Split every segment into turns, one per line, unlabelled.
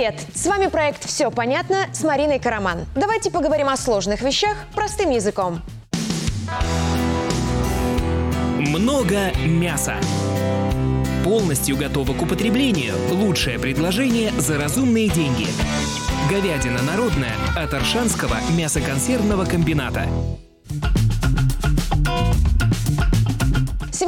Привет! С вами проект «Все понятно» с Мариной Караман. Давайте поговорим о сложных вещах простым языком.
Много мяса. Полностью готово к употреблению. Лучшее предложение за разумные деньги. Говядина народная от Аршанского мясоконсервного комбината.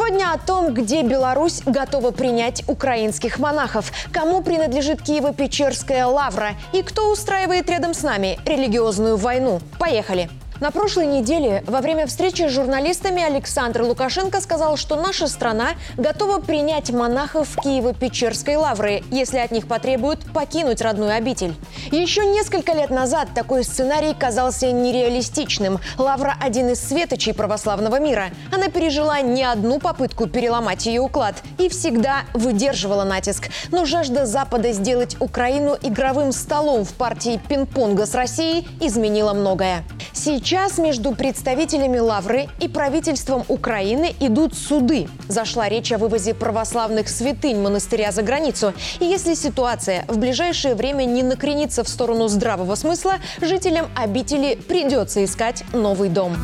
Сегодня о том, где Беларусь готова принять украинских монахов, кому принадлежит Киево-Печерская лавра и кто устраивает рядом с нами религиозную войну. Поехали! На прошлой неделе во время встречи с журналистами Александр Лукашенко сказал, что наша страна готова принять монахов Киево-Печерской лавры, если от них потребуют покинуть родную обитель. Еще несколько лет назад такой сценарий казался нереалистичным. Лавра – один из светочей православного мира. Она пережила не одну попытку переломать ее уклад и всегда выдерживала натиск. Но жажда Запада сделать Украину игровым столом в партии пинг-понга с Россией изменила многое. Сейчас между представителями Лавры и правительством Украины идут суды. Зашла речь о вывозе православных святынь монастыря за границу. И если ситуация в ближайшее время не накренится в сторону здравого смысла, жителям обители придется искать новый дом.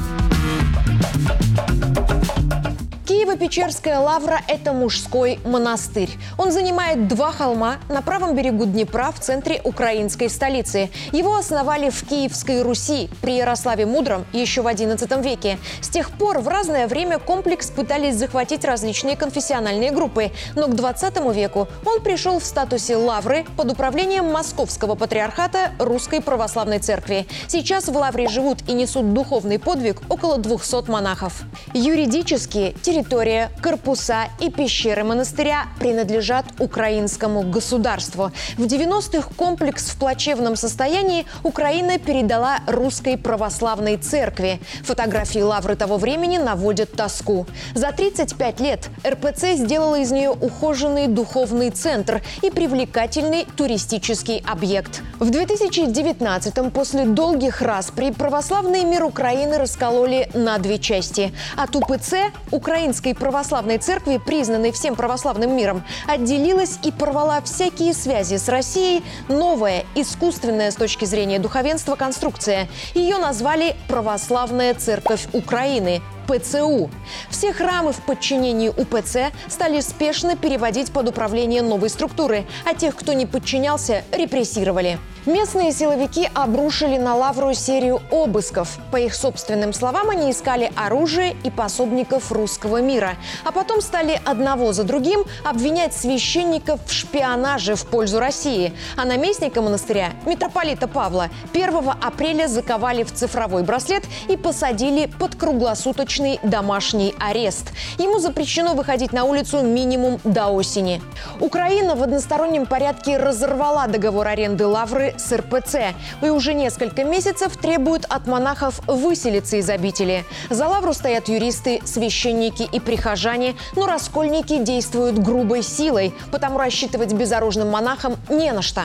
Киево-Печерская лавра – это мужской монастырь. Он занимает два холма на правом берегу Днепра в центре украинской столицы. Его основали в Киевской Руси при Ярославе Мудром еще в XI веке. С тех пор в разное время комплекс пытались захватить различные конфессиональные группы. Но к 20 веку он пришел в статусе лавры под управлением Московского патриархата Русской Православной Церкви. Сейчас в лавре живут и несут духовный подвиг около 200 монахов. Юридически территория, корпуса и пещеры монастыря принадлежат украинскому государству. В 90-х комплекс в плачевном состоянии Украина передала Русской Православной Церкви. Фотографии лавры того времени наводят тоску. За 35 лет РПЦ сделала из нее ухоженный духовный центр и привлекательный туристический объект. В 2019-м после долгих распри православный мир Украины раскололи на две части. От УПЦ, Украинской православной церкви, признанной всем православным миром, отделилась и порвала всякие связи с Россией новая, искусственная с точки зрения духовенства конструкция. Ее назвали «Православная церковь Украины», ПЦУ. Все храмы в подчинении УПЦ стали спешно переводить под управление новой структуры, а тех, кто не подчинялся, репрессировали. Местные силовики обрушили на Лавру серию обысков. По их собственным словам, они искали оружие и пособников русского мира. А потом стали одного за другим обвинять священников в шпионаже в пользу России. А наместника монастыря, митрополита Павла, 1 апреля заковали в цифровой браслет и посадили под круглосуточный домашний арест. Ему запрещено выходить на улицу минимум до осени. Украина в одностороннем порядке разорвала договор аренды Лавры с РПЦ и уже несколько месяцев требуют от монахов выселиться из обители. За лавру стоят юристы, священники и прихожане, но раскольники действуют грубой силой, потому рассчитывать безоружным монахам не на что.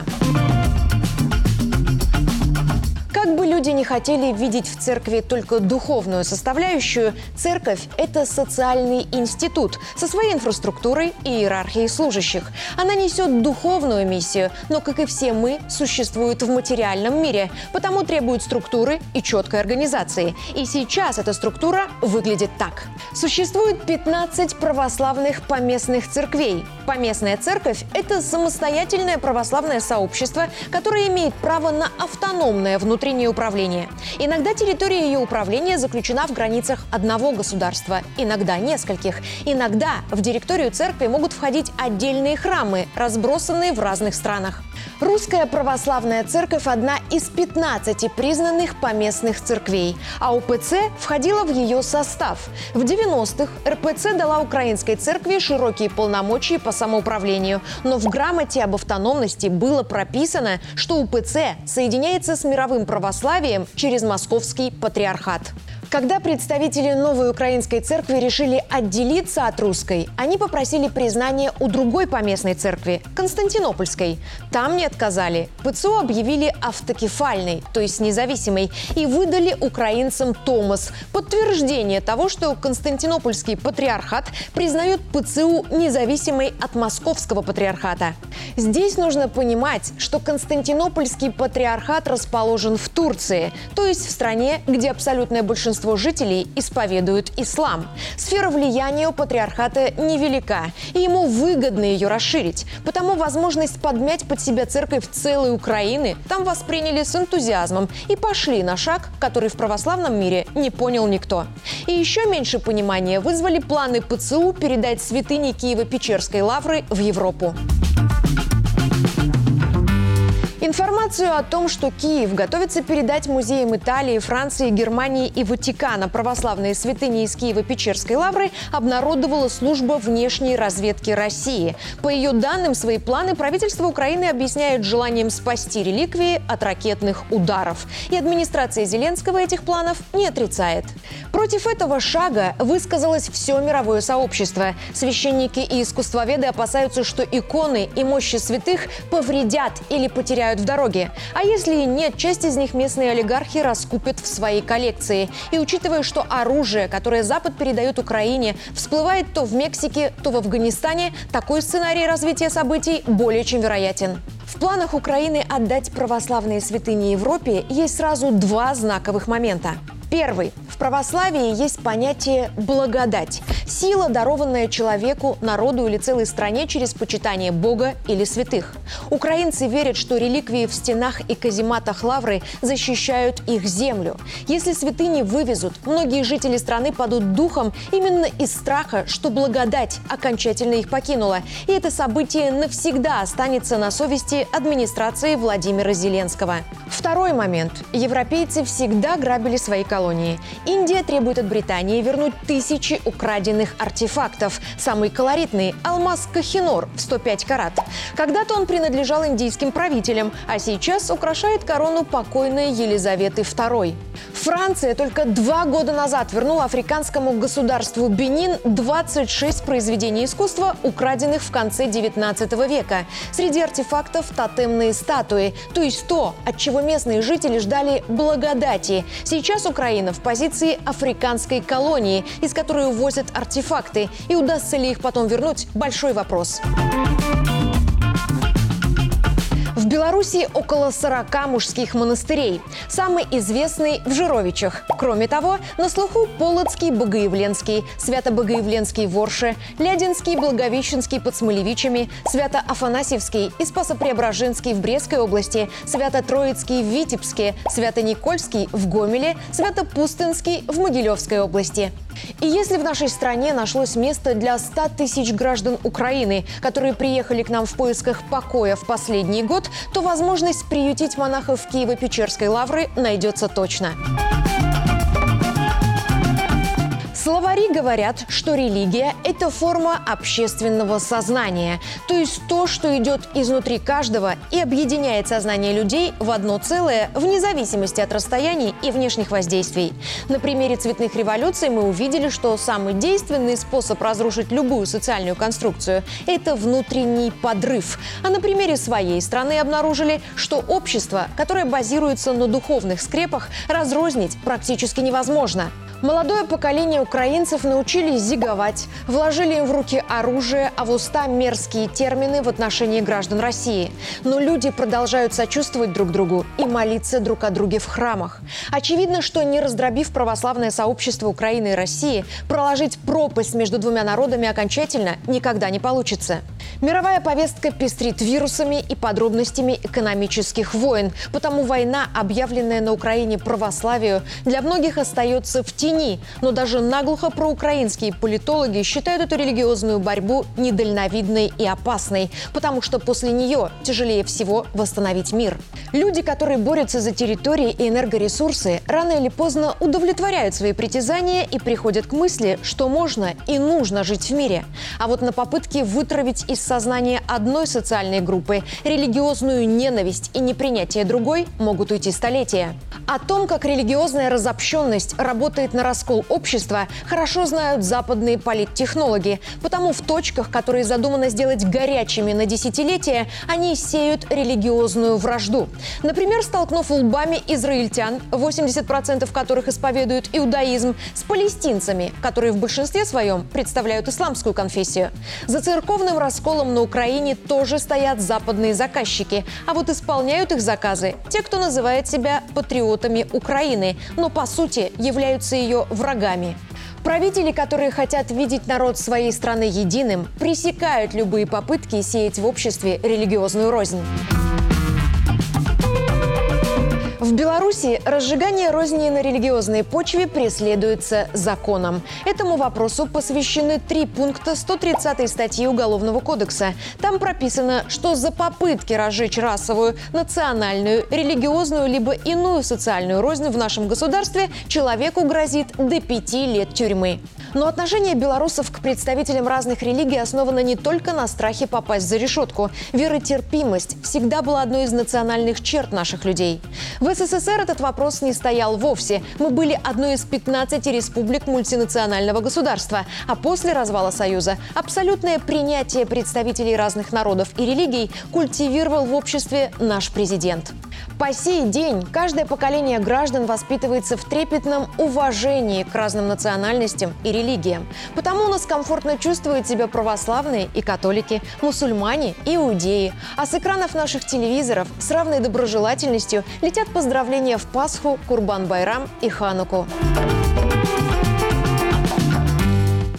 Бы люди не хотели видеть в церкви только духовную составляющую, церковь – это социальный институт со своей инфраструктурой и иерархией служащих. Она несет духовную миссию, но, как и все мы, существует в материальном мире, потому требует структуры и четкой организации. И сейчас эта структура выглядит так. Существует 15 православных поместных церквей. Поместная церковь – это самостоятельное православное сообщество, которое имеет право на автономное внутреннее управление. Иногда территория ее управления заключена в границах одного государства, иногда нескольких. Иногда в директорию церкви могут входить отдельные храмы, разбросанные в разных странах. Русская православная церковь – одна из 15 признанных поместных церквей, а УПЦ входила в ее состав. В 90-х РПЦ дала украинской церкви широкие полномочия по самоуправлению, но в грамоте об автономности было прописано, что УПЦ соединяется с мировым православием через московский патриархат. Когда представители новой украинской церкви решили отделиться от русской, они попросили признания у другой поместной церкви – Константинопольской. Там не отказали. ПЦУ объявили автокефальной, то есть независимой, и выдали украинцам Томас – подтверждение того, что Константинопольский патриархат признает ПЦУ независимой от Московского патриархата. Здесь нужно понимать, что Константинопольский патриархат расположен в Турции, то есть в стране, где абсолютное большинство большинство жителей исповедуют ислам. Сфера влияния у патриархата невелика, и ему выгодно ее расширить. Потому возможность подмять под себя церковь целой Украины там восприняли с энтузиазмом и пошли на шаг, который в православном мире не понял никто. И еще меньше понимания вызвали планы ПЦУ передать святыни Киево-Печерской лавры в Европу. Информацию о том, что Киев готовится передать музеям Италии, Франции, Германии и Ватикана православные святыни из Киева-Печерской лавры обнародовала служба внешней разведки России. По ее данным, свои планы правительство Украины объясняет желанием спасти реликвии от ракетных ударов. И администрация Зеленского этих планов не отрицает. Против этого шага высказалось все мировое сообщество. Священники и искусствоведы опасаются, что иконы и мощи святых повредят или потеряют в дороге. А если нет, часть из них местные олигархи раскупят в своей коллекции. И учитывая, что оружие, которое Запад передает Украине, всплывает то в Мексике, то в Афганистане, такой сценарий развития событий более чем вероятен. В планах Украины отдать православные святыни Европе есть сразу два знаковых момента. Первый. В православии есть понятие «благодать». Сила, дарованная человеку, народу или целой стране через почитание Бога или святых. Украинцы верят, что реликвии в стенах и казематах лавры защищают их землю. Если святыни вывезут, многие жители страны падут духом именно из страха, что благодать окончательно их покинула. И это событие навсегда останется на совести администрации Владимира Зеленского. Второй момент. Европейцы всегда грабили свои колонии. Индия требует от Британии вернуть тысячи украденных артефактов. Самый колоритный – алмаз Кахинор в 105 карат. Когда-то он принадлежал индийским правителям, а сейчас украшает корону покойной Елизаветы II. Франция только два года назад вернула африканскому государству Бенин 26 произведений искусства, украденных в конце 19 века. Среди артефактов тотемные статуи, то есть то, от чего местные жители ждали благодати. Сейчас Украина в позиции африканской колонии, из которой увозят артефакты. И удастся ли их потом вернуть – большой вопрос. В Беларуси около 40 мужских монастырей. Самый известный в Жировичах. Кроме того, на слуху Полоцкий, Богоявленский, Свято-Богоявленский Ворше, Лядинский, Благовещенский под Смолевичами, Свято-Афанасьевский и Спасо-Преображенский в Брестской области, Свято-Троицкий в Витебске, Свято-Никольский в Гомеле, Свято-Пустынский в Могилевской области. И если в нашей стране нашлось место для 100 тысяч граждан Украины, которые приехали к нам в поисках покоя в последний год, то возможность приютить монахов Киево-Печерской лавры найдется точно. Словари говорят, что религия – это форма общественного сознания, то есть то, что идет изнутри каждого и объединяет сознание людей в одно целое, вне зависимости от расстояний и внешних воздействий. На примере цветных революций мы увидели, что самый действенный способ разрушить любую социальную конструкцию – это внутренний подрыв. А на примере своей страны обнаружили, что общество, которое базируется на духовных скрепах, разрознить практически невозможно. Молодое поколение украинцев научились зиговать, вложили им в руки оружие, а в уста мерзкие термины в отношении граждан России. Но люди продолжают сочувствовать друг другу и молиться друг о друге в храмах. Очевидно, что не раздробив православное сообщество Украины и России, проложить пропасть между двумя народами окончательно никогда не получится. Мировая повестка пестрит вирусами и подробностями экономических войн, потому война, объявленная на Украине православию, для многих остается в тени. Но даже наглухо проукраинские политологи считают эту религиозную борьбу недальновидной и опасной, потому что после нее тяжелее всего восстановить мир. Люди, которые борются за территории и энергоресурсы, рано или поздно удовлетворяют свои притязания и приходят к мысли, что можно и нужно жить в мире. А вот на попытке вытравить из сознания одной социальной группы религиозную ненависть и непринятие другой могут уйти столетия. О том, как религиозная разобщенность работает на раскол общества, хорошо знают западные политтехнологи. Потому в точках, которые задумано сделать горячими на десятилетия, они сеют религиозную вражду. Например, столкнув лбами израильтян, 80% которых исповедуют иудаизм, с палестинцами, которые в большинстве своем представляют исламскую конфессию. За церковным расколом на Украине тоже стоят западные заказчики, а вот исполняют их заказы те, кто называет себя патриотами Украины, но по сути являются ее врагами. Правители, которые хотят видеть народ своей страны единым, пресекают любые попытки сеять в обществе религиозную рознь. В Беларуси разжигание розни на религиозной почве преследуется законом. Этому вопросу посвящены три пункта 130 статьи Уголовного кодекса. Там прописано, что за попытки разжечь расовую, национальную, религиозную либо иную социальную рознь в нашем государстве человеку грозит до пяти лет тюрьмы. Но отношение белорусов к представителям разных религий основано не только на страхе попасть за решетку. Веротерпимость всегда была одной из национальных черт наших людей. В СССР этот вопрос не стоял вовсе. Мы были одной из 15 республик мультинационального государства. А после развала Союза абсолютное принятие представителей разных народов и религий культивировал в обществе наш президент. По сей день каждое поколение граждан воспитывается в трепетном уважении к разным национальностям и религиям. Потому у нас комфортно чувствуют себя православные и католики, мусульмане и иудеи. А с экранов наших телевизоров с равной доброжелательностью летят поздравления в Пасху, Курбан-Байрам и Хануку.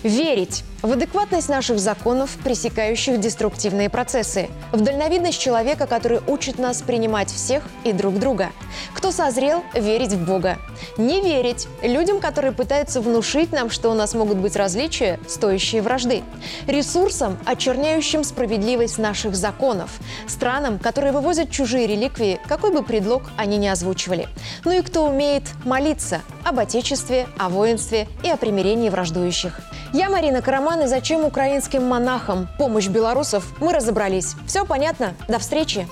Верить в адекватность наших законов, пресекающих деструктивные процессы. В дальновидность человека, который учит нас принимать всех и друг друга. Кто созрел верить в Бога. Не верить людям, которые пытаются внушить нам, что у нас могут быть различия, стоящие вражды. Ресурсам, очерняющим справедливость наших законов. Странам, которые вывозят чужие реликвии, какой бы предлог они ни озвучивали. Ну и кто умеет молиться об Отечестве, о воинстве и о примирении враждующих. Я Марина Караман, и зачем украинским монахам помощь белорусов, мы разобрались. Все понятно? До встречи!